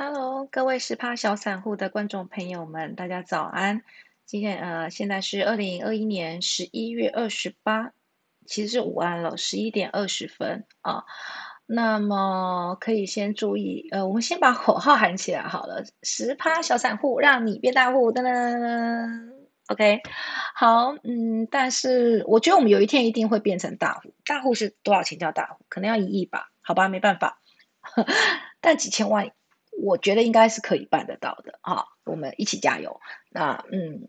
Hello，各位十趴小散户的观众朋友们，大家早安。今天呃，现在是二零二一年十一月二十八，其实是午安了，十一点二十分啊。那么可以先注意，呃，我们先把口号喊起来好了。十趴小散户，让你变大户，噔噔噔。OK，好，嗯，但是我觉得我们有一天一定会变成大户。大户是多少钱叫大户？可能要一亿吧？好吧，没办法。但几千万。我觉得应该是可以办得到的啊！我们一起加油。那嗯，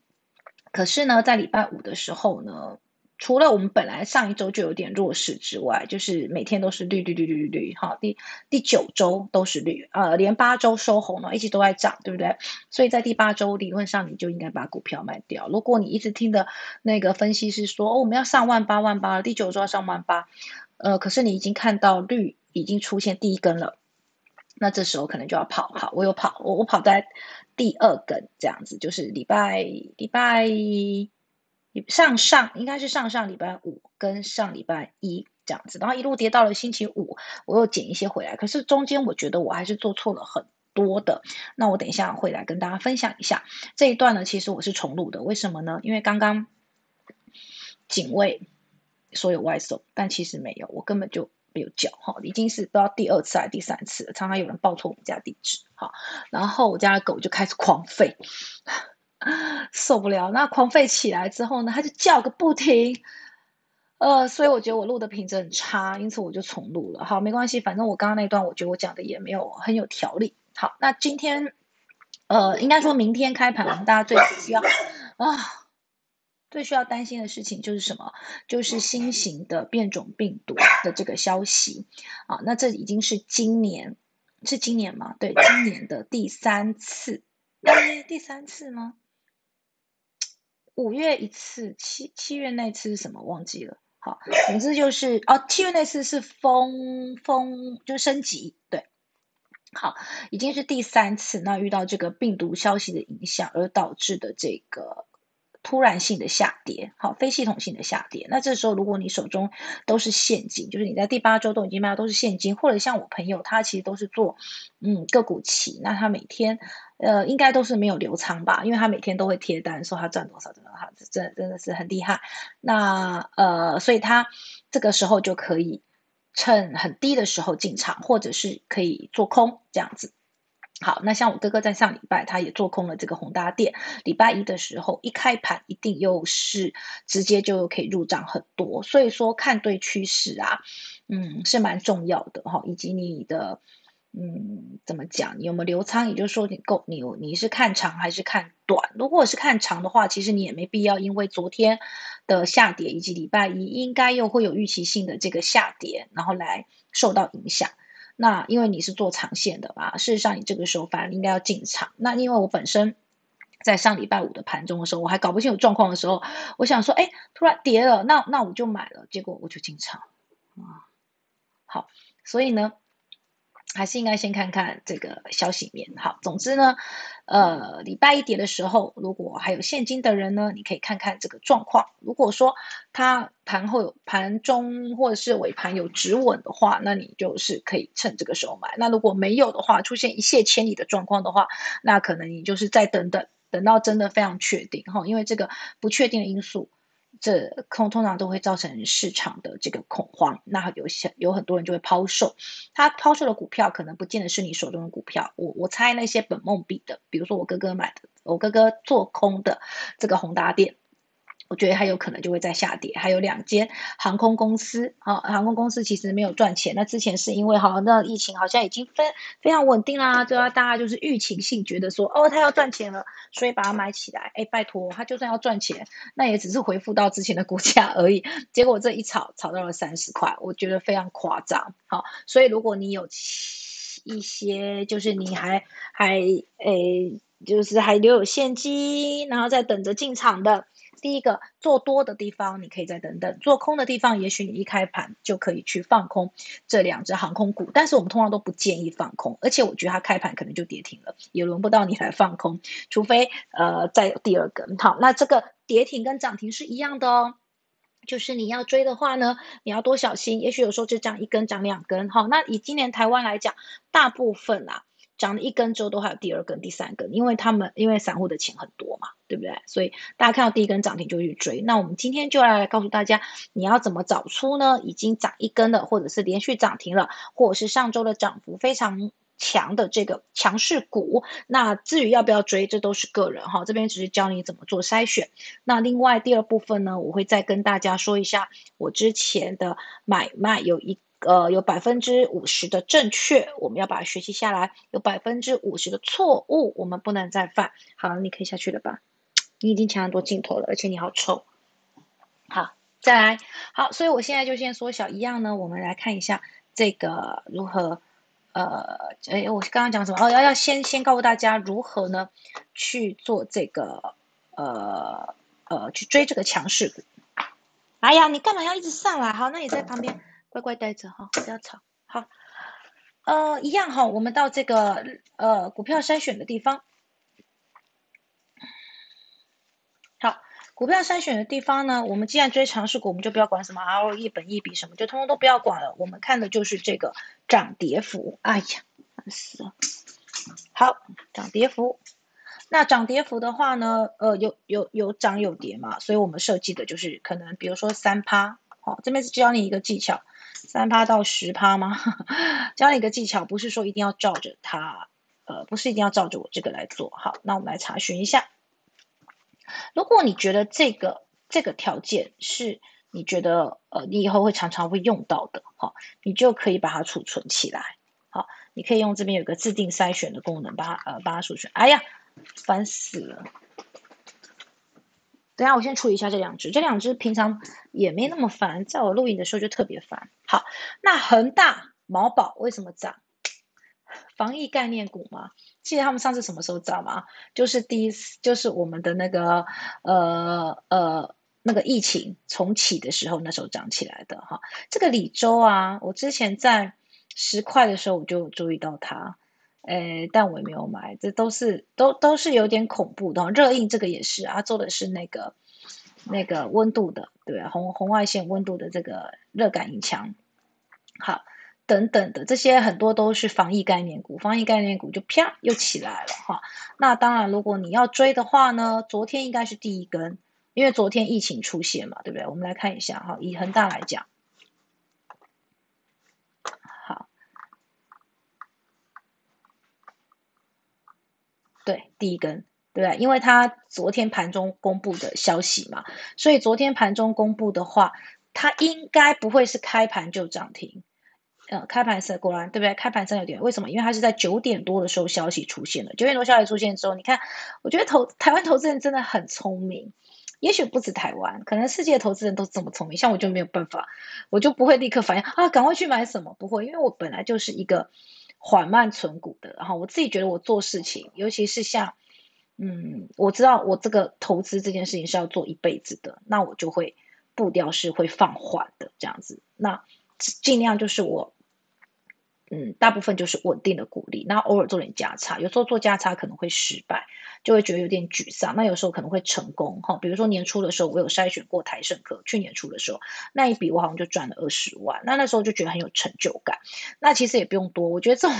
可是呢，在礼拜五的时候呢，除了我们本来上一周就有点弱势之外，就是每天都是绿绿绿绿绿绿哈，第第九周都是绿，呃，连八周收红了，一直都在涨，对不对？所以在第八周理论上你就应该把股票卖掉。如果你一直听的那个分析是说，哦，我们要上万八万八，第九周要上万八，呃，可是你已经看到绿已经出现第一根了。那这时候可能就要跑，好，我有跑，我我跑在第二根这样子，就是礼拜礼拜上上应该是上上礼拜五跟上礼拜一这样子，然后一路跌到了星期五，我又捡一些回来，可是中间我觉得我还是做错了很多的，那我等一下会来跟大家分享一下这一段呢，其实我是重录的，为什么呢？因为刚刚警卫说有外送，但其实没有，我根本就。没有叫哈，已经是不知道第二次还是第三次了。常常有人报错我们家地址哈，然后我家的狗就开始狂吠，受不了。那狂吠起来之后呢，它就叫个不停。呃，所以我觉得我录的品质很差，因此我就重录了。好，没关系，反正我刚刚那段我觉得我讲的也没有很有条理。好，那今天呃，应该说明天开盘，大家最需要啊。最需要担心的事情就是什么？就是新型的变种病毒的这个消息啊。那这已经是今年，是今年吗？对，今年的第三次，哎，第三次吗？五月一次，七七月那次是什么？忘记了。好，总之就是哦，七月那次是封封，就升级。对，好，已经是第三次。那遇到这个病毒消息的影响而导致的这个。突然性的下跌，好，非系统性的下跌。那这时候，如果你手中都是现金，就是你在第八周都已经卖都是现金，或者像我朋友，他其实都是做嗯个股期，那他每天呃应该都是没有留仓吧，因为他每天都会贴单说他赚多少，真的哈，真真的是很厉害。那呃，所以他这个时候就可以趁很低的时候进场，或者是可以做空这样子。好，那像我哥哥在上礼拜，他也做空了这个宏达电。礼拜一的时候，一开盘一定又是直接就可以入账很多。所以说，看对趋势啊，嗯，是蛮重要的哈。以及你的，嗯，怎么讲？你有没有留仓？也就是说，你够你你是看长还是看短？如果是看长的话，其实你也没必要因为昨天的下跌以及礼拜一应该又会有预期性的这个下跌，然后来受到影响。那因为你是做长线的吧？事实上，你这个时候反而应该要进场。那因为我本身在上礼拜五的盘中的时候，我还搞不清楚状况的时候，我想说，哎，突然跌了，那那我就买了，结果我就进场啊。好，所以呢。还是应该先看看这个消息面。好，总之呢，呃，礼拜一跌的时候，如果还有现金的人呢，你可以看看这个状况。如果说它盘后有盘中或者是尾盘有止稳的话，那你就是可以趁这个时候买。那如果没有的话，出现一泻千里的状况的话，那可能你就是再等等，等到真的非常确定哈，因为这个不确定的因素。这通通常都会造成市场的这个恐慌，那有些有很多人就会抛售，他抛售的股票可能不见得是你手中的股票，我我猜那些本梦比的，比如说我哥哥买的，我哥哥做空的这个宏达电。我觉得它有可能就会在下跌。还有两间航空公司，啊，航空公司其实没有赚钱。那之前是因为好，那疫情好像已经非非常稳定啦，对啊，大家就是预期性觉得说，哦，它要赚钱了，所以把它买起来。哎，拜托，它就算要赚钱，那也只是恢复到之前的股价而已。结果这一炒炒到了三十块，我觉得非常夸张。好，所以如果你有一些，就是你还还诶，就是还留有现金，然后在等着进场的。第一个做多的地方，你可以再等等；做空的地方，也许你一开盘就可以去放空这两只航空股。但是我们通常都不建议放空，而且我觉得它开盘可能就跌停了，也轮不到你来放空，除非呃再第二根。好，那这个跌停跟涨停是一样的哦，就是你要追的话呢，你要多小心，也许有时候就涨一根涨两根。好，那以今年台湾来讲，大部分啊。涨了一根之后都还有第二根、第三根，因为他们因为散户的钱很多嘛，对不对？所以大家看到第一根涨停就去追。那我们今天就来告诉大家，你要怎么找出呢？已经涨一根的，或者是连续涨停了，或者是上周的涨幅非常。强的这个强势股，那至于要不要追，这都是个人哈。这边只是教你怎么做筛选。那另外第二部分呢，我会再跟大家说一下，我之前的买卖有一呃有百分之五十的正确，我们要把它学习下来；有百分之五十的错误，我们不能再犯。好，你可以下去了吧？你已经抢很多镜头了，而且你好丑。好，再来。好，所以我现在就先缩小一样呢，我们来看一下这个如何。呃，哎，我刚刚讲什么？哦，要要先先告诉大家如何呢去做这个呃呃去追这个强势股。哎呀，你干嘛要一直上来？好，那你在旁边乖乖待着哈，不要吵。好，呃，一样哈，我们到这个呃股票筛选的地方。好。股票筛选的地方呢，我们既然追强势股，我们就不要管什么 ROE、本益比什么，就通通都不要管了。我们看的就是这个涨跌幅。哎呀，烦死了！好，涨跌幅。那涨跌幅的话呢，呃，有有有涨有跌嘛，所以我们设计的就是可能，比如说三趴。好，这边是教你一个技巧，三趴到十趴吗？教你一个技巧，不是说一定要照着它，呃，不是一定要照着我这个来做。好，那我们来查询一下。如果你觉得这个这个条件是你觉得呃你以后会常常会用到的哈，你就可以把它储存起来。好，你可以用这边有个自定筛选的功能，把它呃把它储存。哎呀，烦死了！等下我先处理一下这两只，这两只平常也没那么烦，在我录影的时候就特别烦。好，那恒大、毛宝为什么涨？防疫概念股嘛。记得他们上次什么时候涨吗？就是第一次，就是我们的那个呃呃那个疫情重启的时候，那时候涨起来的哈。这个李周啊，我之前在十块的时候我就注意到它，诶，但我也没有买。这都是都都是有点恐怖的。热印这个也是啊，做的是那个那个温度的，对红红外线温度的这个热感应枪。好。等等的这些很多都是防疫概念股，防疫概念股就啪又起来了哈。那当然，如果你要追的话呢，昨天应该是第一根，因为昨天疫情出现嘛，对不对？我们来看一下哈，以恒大来讲，对，第一根，对不对？因为它昨天盘中公布的消息嘛，所以昨天盘中公布的话，它应该不会是开盘就涨停。呃，开盘是果然对不对？开盘真有点，为什么？因为它是在九点多的时候消息出现了。九点多消息出现之后，你看，我觉得投台湾投资人真的很聪明，也许不止台湾，可能世界投资人都这么聪明。像我就没有办法，我就不会立刻反应啊，赶快去买什么？不会，因为我本来就是一个缓慢存股的。然后我自己觉得我做事情，尤其是像，嗯，我知道我这个投资这件事情是要做一辈子的，那我就会步调是会放缓的这样子。那尽量就是我。嗯，大部分就是稳定的鼓励，那偶尔做点加差，有时候做加差可能会失败，就会觉得有点沮丧。那有时候可能会成功，哈，比如说年初的时候，我有筛选过台盛科，去年初的时候那一笔我好像就赚了二十万，那那时候就觉得很有成就感。那其实也不用多，我觉得这种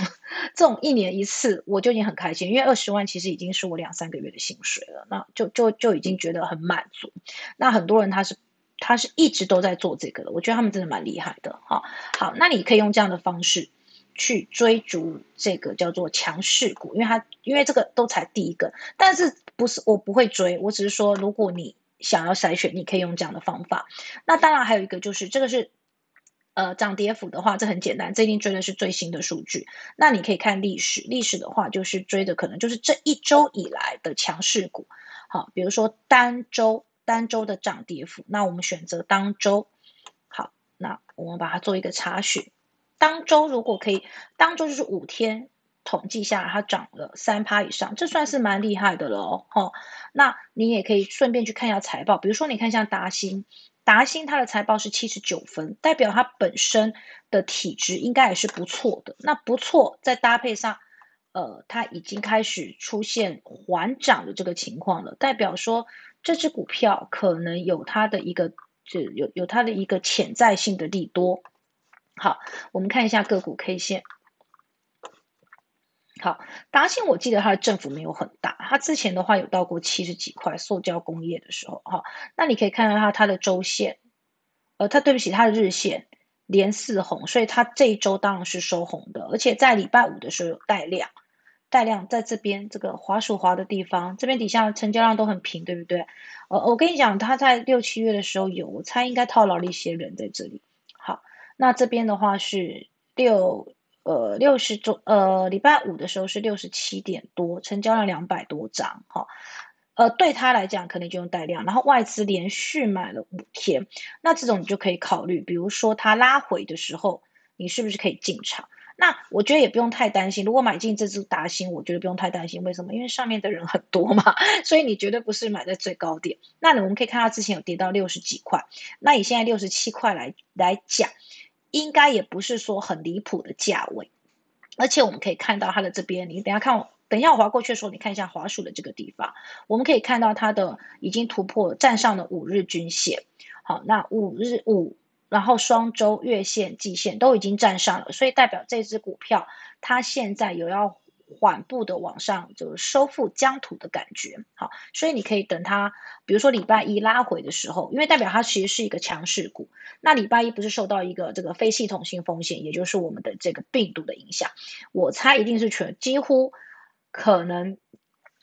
这种一年一次我就已经很开心，因为二十万其实已经是我两三个月的薪水了，那就就就已经觉得很满足。那很多人他是他是一直都在做这个的，我觉得他们真的蛮厉害的，哈。好，那你可以用这样的方式。去追逐这个叫做强势股，因为它因为这个都才第一个，但是不是我不会追，我只是说如果你想要筛选，你可以用这样的方法。那当然还有一个就是这个是呃涨跌幅的话，这很简单，这一定追的是最新的数据。那你可以看历史，历史的话就是追的可能就是这一周以来的强势股。好，比如说单周单周的涨跌幅，那我们选择当周。好，那我们把它做一个查询。当周如果可以，当周就是五天统计下来，它涨了三趴以上，这算是蛮厉害的了哦。哈，那你也可以顺便去看一下财报，比如说你看像达新，达新它的财报是七十九分，代表它本身的体质应该也是不错的。那不错，再搭配上，呃，它已经开始出现缓涨的这个情况了，代表说这只股票可能有它的一个，就有有它的一个潜在性的利多。好，我们看一下个股 K 线。好，达兴我记得它的振幅没有很大，它之前的话有到过七十几块，塑胶工业的时候，哈，那你可以看到它它的周线，呃，它对不起，它的日线连四红，所以它这一周当然是收红的，而且在礼拜五的时候有带量，带量在这边这个滑鼠滑的地方，这边底下成交量都很平，对不对？呃，我跟你讲，它在六七月的时候有，我猜应该套牢了一些人在这里。那这边的话是六。呃，六十周，呃，礼拜五的时候是六十七点多，成交量两百多张，哈，呃，对他来讲可能就用带量，然后外资连续买了五天，那这种你就可以考虑，比如说它拉回的时候，你是不是可以进场？那我觉得也不用太担心，如果买进这只达新，我觉得不用太担心，为什么？因为上面的人很多嘛，所以你绝对不是买在最高点。那我们可以看到之前有跌到六十几块，那以现在六十七块来来讲。应该也不是说很离谱的价位，而且我们可以看到它的这边，你等下看我，等一下我滑过去的时候，你看一下滑鼠的这个地方，我们可以看到它的已经突破站上了五日均线，好，那五日五，然后双周月线、季线都已经站上了，所以代表这只股票它现在有要。缓步的往上，就是收复疆土的感觉，好，所以你可以等它，比如说礼拜一拉回的时候，因为代表它其实是一个强势股，那礼拜一不是受到一个这个非系统性风险，也就是我们的这个病毒的影响，我猜一定是全几乎可能。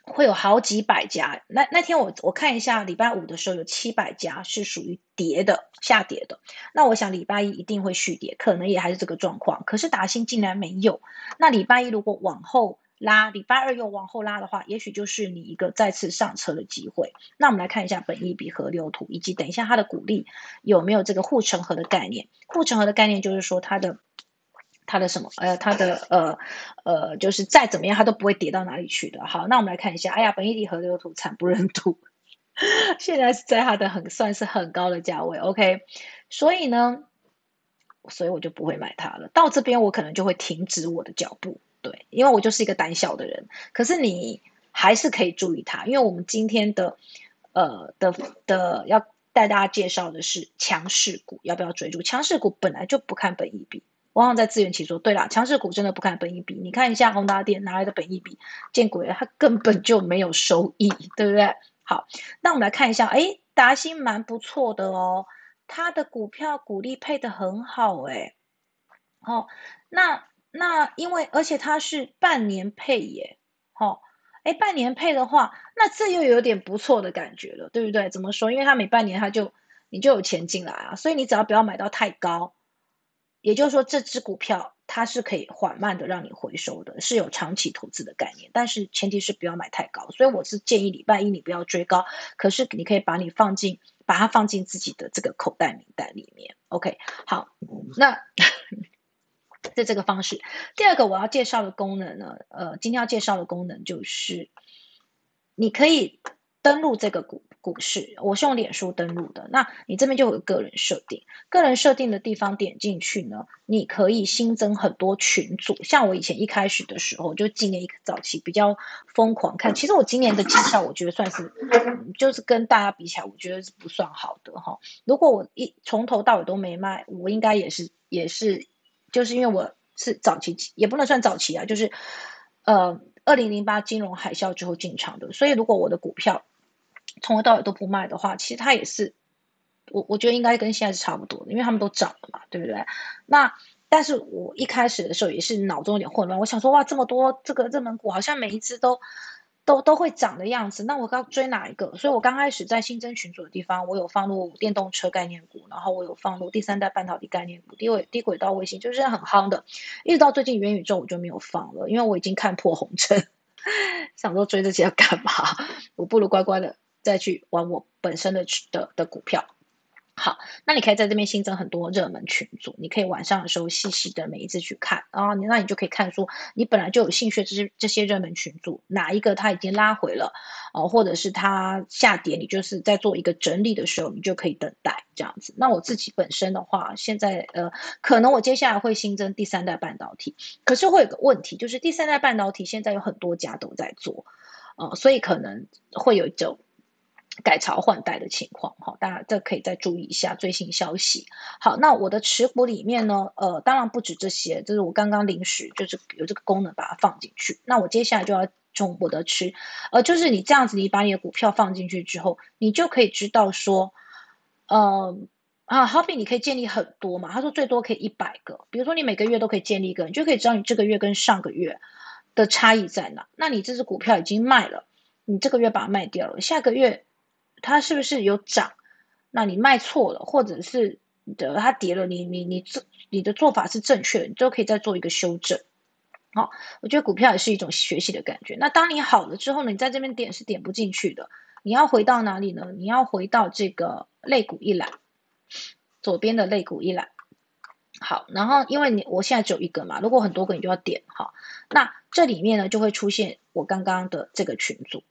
会有好几百家，那那天我我看一下，礼拜五的时候有七百家是属于跌的下跌的，那我想礼拜一一定会续跌，可能也还是这个状况。可是达兴竟然没有，那礼拜一如果往后拉，礼拜二又往后拉的话，也许就是你一个再次上车的机会。那我们来看一下本益比河流图，以及等一下它的股利有没有这个护城河的概念？护城河的概念就是说它的。它的什么？呃，它的呃呃，就是再怎么样，它都不会跌到哪里去的。好，那我们来看一下。哎呀，本一地河流图惨不忍睹，现在是在它的很算是很高的价位。OK，所以呢，所以我就不会买它了。到这边我可能就会停止我的脚步，对，因为我就是一个胆小的人。可是你还是可以注意它，因为我们今天的呃的的要带大家介绍的是强势股，要不要追逐？强势股本来就不看本一比。往往在自圆其说。对啦，强势股真的不看本益比。你看一下宏达电哪来的本益比？见鬼了，它根本就没有收益，对不对？好，那我们来看一下，哎，达新蛮不错的哦，它的股票股利配的很好，哎，哦，那那因为而且它是半年配耶，哦，哎，半年配的话，那这又有点不错的感觉了，对不对？怎么说？因为它每半年它就你就有钱进来啊，所以你只要不要买到太高。也就是说，这只股票它是可以缓慢的让你回收的，是有长期投资的概念，但是前提是不要买太高。所以我是建议礼拜一你不要追高，可是你可以把你放进，把它放进自己的这个口袋名单里面。OK，好，那在这个方式，第二个我要介绍的功能呢，呃，今天要介绍的功能就是你可以登录这个股。股市，我是用脸书登录的。那你这边就有个人设定，个人设定的地方点进去呢，你可以新增很多群组。像我以前一开始的时候，就今年一个早期比较疯狂看。其实我今年的绩效，我觉得算是，就是跟大家比起来，我觉得是不算好的哈。如果我一从头到尾都没卖，我应该也是也是，就是因为我是早期，也不能算早期啊，就是呃，二零零八金融海啸之后进场的。所以如果我的股票，从头到尾都不卖的话，其实它也是，我我觉得应该跟现在是差不多的，因为他们都涨了嘛，对不对？那但是我一开始的时候也是脑中有点混乱，我想说哇，这么多这个热门股好像每一只都都都会涨的样子，那我要追哪一个？所以我刚开始在新增群组的地方，我有放入电动车概念股，然后我有放入第三代半导体概念股、低轨低轨道卫星，就是很夯的，一直到最近元宇宙我就没有放了，因为我已经看破红尘，想说追这些要干嘛？我不如乖乖的。再去玩我本身的的的股票，好，那你可以在这边新增很多热门群组，你可以晚上的时候细细的每一次去看啊，你那你就可以看出你本来就有兴趣这些这些热门群组哪一个它已经拉回了哦，或者是它下跌，你就是在做一个整理的时候，你就可以等待这样子。那我自己本身的话，现在呃，可能我接下来会新增第三代半导体，可是会有个问题，就是第三代半导体现在有很多家都在做，呃，所以可能会有一种。改朝换代的情况，哈，大家这可以再注意一下最新消息。好，那我的持股里面呢，呃，当然不止这些，就是我刚刚临时就是有这个功能把它放进去。那我接下来就要从我的持，呃，就是你这样子，你把你的股票放进去之后，你就可以知道说，呃，啊，好比你可以建立很多嘛，他说最多可以一百个，比如说你每个月都可以建立一个，你就可以知道你这个月跟上个月的差异在哪。那你这只股票已经卖了，你这个月把它卖掉了，下个月。它是不是有涨？那你卖错了，或者是的它跌了，你你你做你的做法是正确的，你都可以再做一个修正。好，我觉得股票也是一种学习的感觉。那当你好了之后呢，你在这边点是点不进去的。你要回到哪里呢？你要回到这个肋骨一栏，左边的肋骨一栏。好，然后因为你我现在只有一个嘛，如果很多个你就要点哈。那这里面呢就会出现我刚刚的这个群组。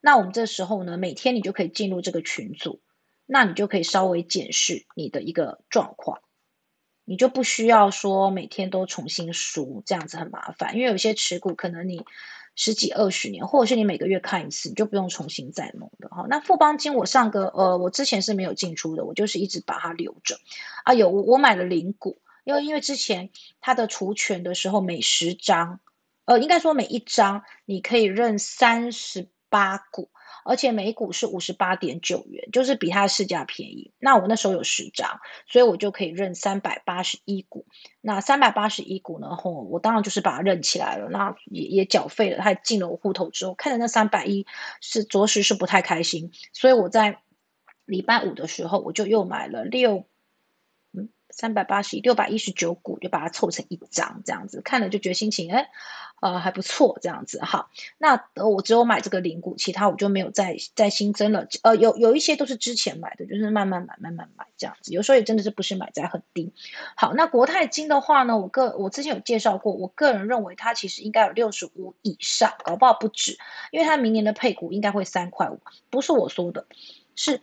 那我们这时候呢，每天你就可以进入这个群组，那你就可以稍微检视你的一个状况，你就不需要说每天都重新输，这样子很麻烦。因为有些持股可能你十几二十年，或者是你每个月看一次，你就不用重新再弄的哈。那富邦金我上个呃，我之前是没有进出的，我就是一直把它留着。啊，有我买了零股，因为因为之前它的除权的时候每十张，呃，应该说每一张你可以认三十。八股，而且每股是五十八点九元，就是比它市价便宜。那我那时候有十张，所以我就可以认三百八十一股。那三百八十一股呢？吼，我当然就是把它认起来了，那也也缴费了，它进了我户头之后，看着那三百一是着实是不太开心，所以我在礼拜五的时候，我就又买了六。三百八十一六百一十九股，就把它凑成一张，这样子看了就觉得心情哎，呃还不错，这样子哈。那我只有买这个零股，其他我就没有再再新增了。呃，有有一些都是之前买的，就是慢慢买，慢慢买这样子。有时候也真的是不是买在很低。好，那国泰金的话呢，我个我之前有介绍过，我个人认为它其实应该有六十五以上，搞不好不止，因为它明年的配股应该会三块五，不是我说的，是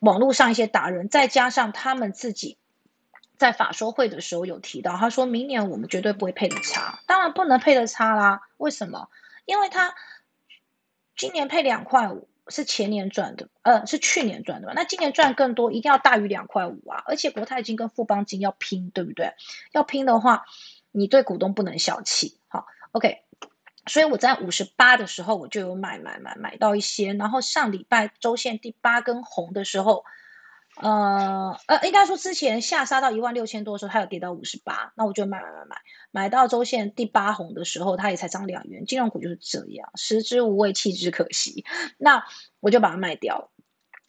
网络上一些达人，再加上他们自己。在法说会的时候有提到，他说明年我们绝对不会配的差，当然不能配的差啦。为什么？因为他今年配两块五是前年赚的，呃，是去年赚的嘛，那今年赚更多，一定要大于两块五啊！而且国泰金跟富邦金要拼，对不对？要拼的话，你对股东不能小气。好，OK。所以我在五十八的时候我就有买买买买到一些，然后上礼拜周线第八根红的时候。呃呃，应该说之前下杀到一万六千多的时候，它有跌到五十八，那我就买买买买，买到周线第八红的时候，它也才涨两元。金融股就是这样，食之无味，弃之可惜。那我就把它卖掉了，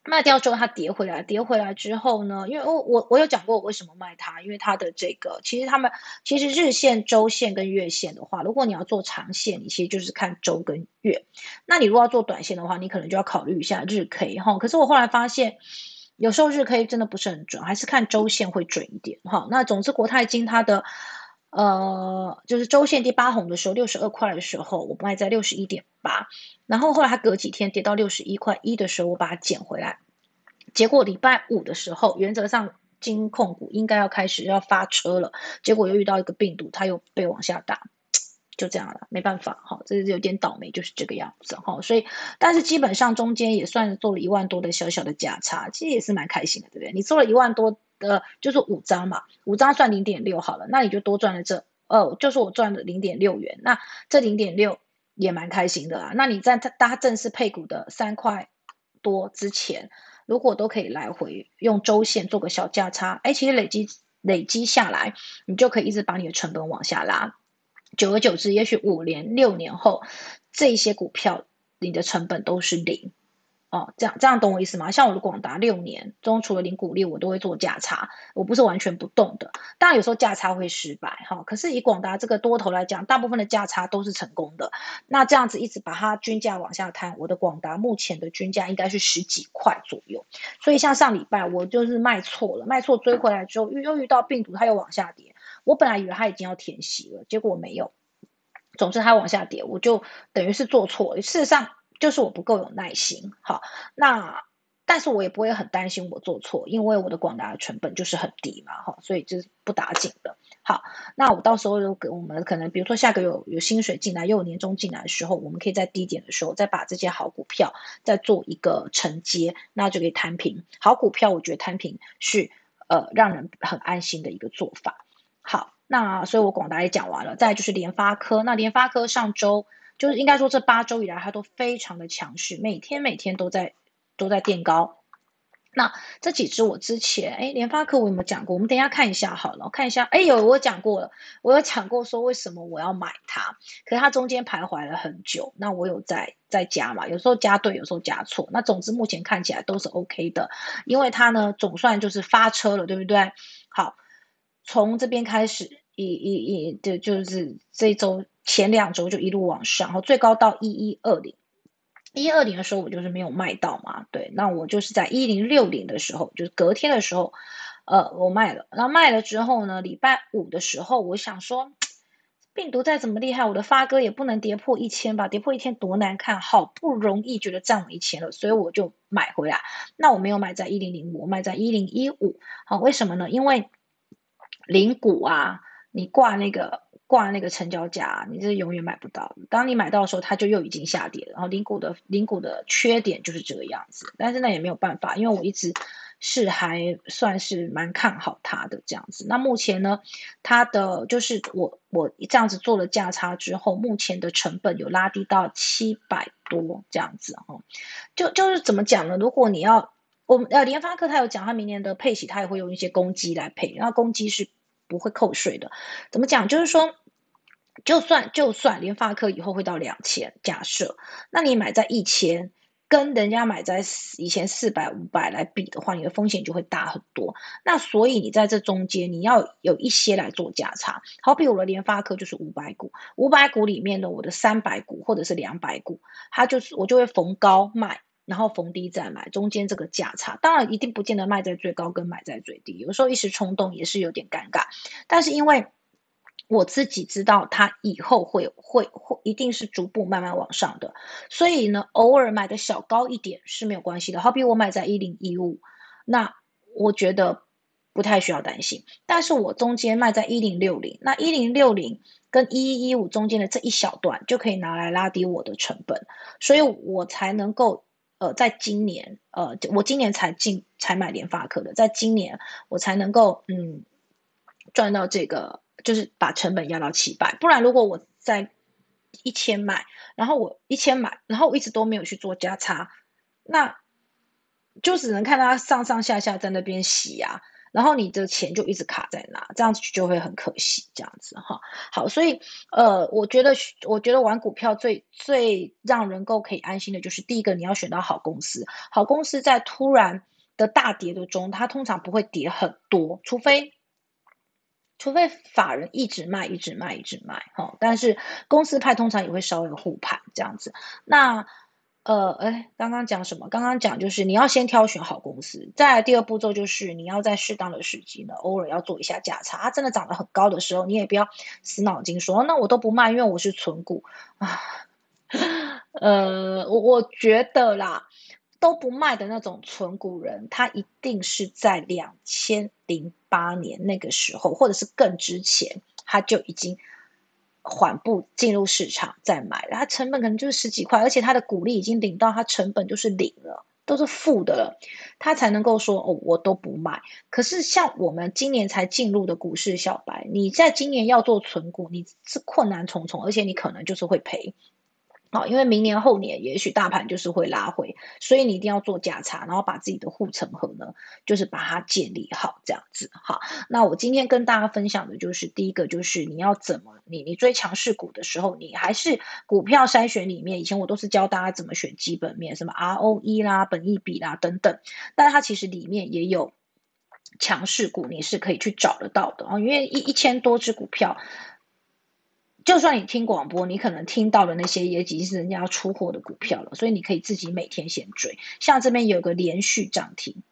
卖掉之后它跌回来，跌回来之后呢，因为我我我有讲过我为什么卖它，因为它的这个其实他们其实日线、周线跟月线的话，如果你要做长线，你其实就是看周跟月。那你如果要做短线的话，你可能就要考虑一下日 K 哈。可是我后来发现。有时候日 K 真的不是很准，还是看周线会准一点哈。那总之国泰金它的呃，就是周线第八红的时候，六十二块的时候，我卖在六十一点八，然后后来它隔几天跌到六十一块一的时候，我把它捡回来。结果礼拜五的时候，原则上金控股应该要开始要发车了，结果又遇到一个病毒，它又被往下打。就这样了，没办法，哈，这是有点倒霉，就是这个样子，哈，所以，但是基本上中间也算做了一万多的小小的价差，其实也是蛮开心的，对不对？你做了一万多的，就是五张嘛，五张算零点六好了，那你就多赚了这，呃，就是我赚了零点六元，那这零点六也蛮开心的啦。那你在它它正式配股的三块多之前，如果都可以来回用周线做个小价差，哎，其实累积累积下来，你就可以一直把你的成本往下拉。久而久之，也许五年、六年后，这些股票你的成本都是零哦。这样这样懂我意思吗？像我的广达，六年中除了零股利，我都会做价差，我不是完全不动的。当然有时候价差会失败哈，可是以广达这个多头来讲，大部分的价差都是成功的。那这样子一直把它均价往下摊，我的广达目前的均价应该是十几块左右。所以像上礼拜我就是卖错了，卖错追回来之后，又又遇到病毒，它又往下跌。我本来以为它已经要填息了，结果没有。总之它往下跌，我就等于是做错。事实上就是我不够有耐心。好，那但是我也不会很担心我做错，因为我的广达的成本就是很低嘛，哈，所以就是不打紧的。好，那我到时候给我们可能，比如说下个月有有薪水进来，又有年终进来的时候，我们可以在低点的时候再把这些好股票再做一个承接，那就可以摊平。好股票，我觉得摊平是呃让人很安心的一个做法。好，那所以我广达也讲完了，再就是联发科，那联发科上周就是应该说这八周以来它都非常的强势，每天每天都在都在垫高。那这几只我之前哎，联发科我有没有讲过？我们等一下看一下好了，看一下哎，有我讲过了，我有讲过说为什么我要买它，可是它中间徘徊了很久，那我有在在加嘛，有时候加对，有时候加错，那总之目前看起来都是 OK 的，因为它呢总算就是发车了，对不对？好，从这边开始一一一就就是这周前两周就一路往上，然后最高到一一二零。一二零的时候，我就是没有卖到嘛，对，那我就是在一零六零的时候，就是隔天的时候，呃，我卖了。然后卖了之后呢，礼拜五的时候，我想说，病毒再怎么厉害，我的发哥也不能跌破一千吧？跌破一千多难看，好不容易觉得站稳一千了，所以我就买回来。那我没有买在一零零五，我卖在一零一五。好，为什么呢？因为零股啊，你挂那个。挂那个成交价，你这永远买不到。当你买到的时候，它就又已经下跌了。然后零股的零股的缺点就是这个样子，但是那也没有办法，因为我一直是还算是蛮看好它的这样子。那目前呢，它的就是我我这样子做了价差之后，目前的成本有拉低到七百多这样子哈。就就是怎么讲呢？如果你要我们呃联发科，他有讲他明年的配息，他也会用一些公积来配，然后公积是。不会扣税的，怎么讲？就是说，就算就算联发科以后会到两千，假设，那你买在一千，跟人家买在以前四百、五百来比的话，你的风险就会大很多。那所以你在这中间，你要有一些来做价差。好比我的联发科就是五百股，五百股里面的我的三百股或者是两百股，它就是我就会逢高卖。然后逢低再买，中间这个价差，当然一定不见得卖在最高跟买在最低，有时候一时冲动也是有点尴尬。但是因为我自己知道它以后会会会一定是逐步慢慢往上的，所以呢，偶尔买的小高一点是没有关系的。好比我买在一零一五，那我觉得不太需要担心。但是我中间卖在一零六零，那一零六零跟一一一五中间的这一小段就可以拿来拉低我的成本，所以我才能够。呃，在今年，呃，我今年才进才买联发科的，在今年我才能够嗯赚到这个，就是把成本压到七百，不然如果我在一千买，然后我一千买，然后我一直都没有去做加差，那就只能看它上上下下在那边洗呀。然后你的钱就一直卡在那，这样子就会很可惜，这样子哈。好，所以呃，我觉得我觉得玩股票最最让人够可以安心的就是第一个，你要选到好公司。好公司在突然的大跌的中，它通常不会跌很多，除非除非法人一直卖，一直卖，一直卖哈。但是公司派通常也会稍微护盘这样子。那呃，哎，刚刚讲什么？刚刚讲就是你要先挑选好公司，再第二步骤就是你要在适当的时机呢，偶尔要做一下价差。它真的涨得很高的时候，你也不要死脑筋说那我都不卖，因为我是存股啊。呃，我我觉得啦，都不卖的那种存股人，他一定是在两千零八年那个时候，或者是更之前，他就已经。缓步进入市场再买，它成本可能就是十几块，而且它的股利已经领到它成本就是零了，都是负的了，它才能够说哦，我都不卖。可是像我们今年才进入的股市小白，你在今年要做存股，你是困难重重，而且你可能就是会赔。因为明年后年也许大盘就是会拉回，所以你一定要做价差，然后把自己的护城河呢，就是把它建立好这样子。好，那我今天跟大家分享的就是第一个，就是你要怎么你你追强势股的时候，你还是股票筛选里面，以前我都是教大家怎么选基本面，什么 ROE 啦、本益比啦等等，但它其实里面也有强势股，你是可以去找得到的啊，因为一一千多只股票。就算你听广播，你可能听到的那些也已经是人家要出货的股票了，所以你可以自己每天先追。像这边有个连续涨停，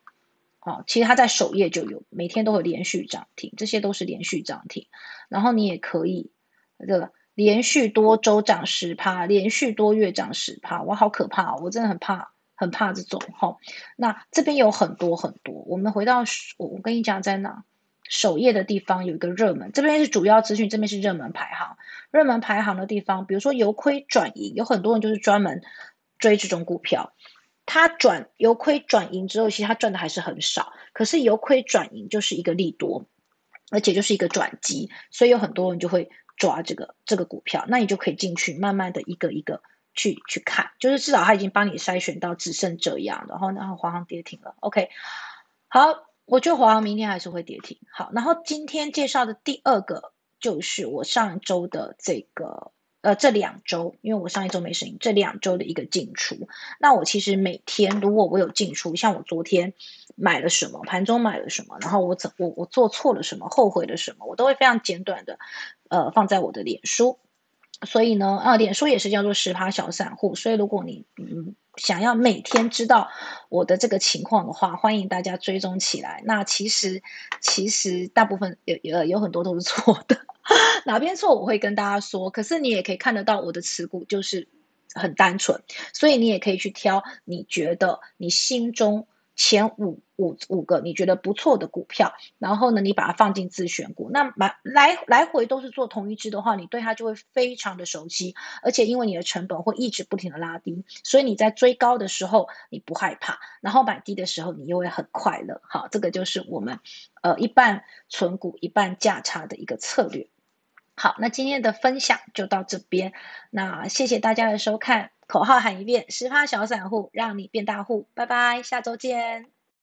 哦，其实它在首页就有，每天都会连续涨停，这些都是连续涨停。然后你也可以这个连续多周涨十趴，连续多月涨十趴，哇，好可怕！我真的很怕，很怕这种哈。那这边有很多很多，我们回到我我跟你讲在哪？首页的地方有一个热门，这边是主要资讯，这边是热门排行。热门排行的地方，比如说由亏转盈，有很多人就是专门追这种股票。它转由亏转盈之后，其实它赚的还是很少。可是由亏转盈就是一个利多，而且就是一个转机，所以有很多人就会抓这个这个股票。那你就可以进去，慢慢的一个一个去去看，就是至少它已经帮你筛选到只剩这样，然后然后华航跌停了。OK，好。我觉得华航明天还是会跌停。好，然后今天介绍的第二个就是我上周的这个，呃，这两周，因为我上一周没声音，这两周的一个进出。那我其实每天如果我有进出，像我昨天买了什么，盘中买了什么，然后我怎我我做错了什么，后悔了什么，我都会非常简短的，呃，放在我的脸书。所以呢，啊，脸书也是叫做十趴小散户。所以如果你嗯想要每天知道我的这个情况的话，欢迎大家追踪起来。那其实其实大部分有有有很多都是错的，哪边错我会跟大家说。可是你也可以看得到我的持股就是很单纯，所以你也可以去挑你觉得你心中。前五五五个你觉得不错的股票，然后呢，你把它放进自选股，那买来来回都是做同一只的话，你对它就会非常的熟悉，而且因为你的成本会一直不停的拉低，所以你在追高的时候你不害怕，然后买低的时候你又会很快乐。好，这个就是我们呃一半存股一半价差的一个策略。好，那今天的分享就到这边，那谢谢大家的收看。口号喊一遍：十趴小散户，让你变大户。拜拜，下周见。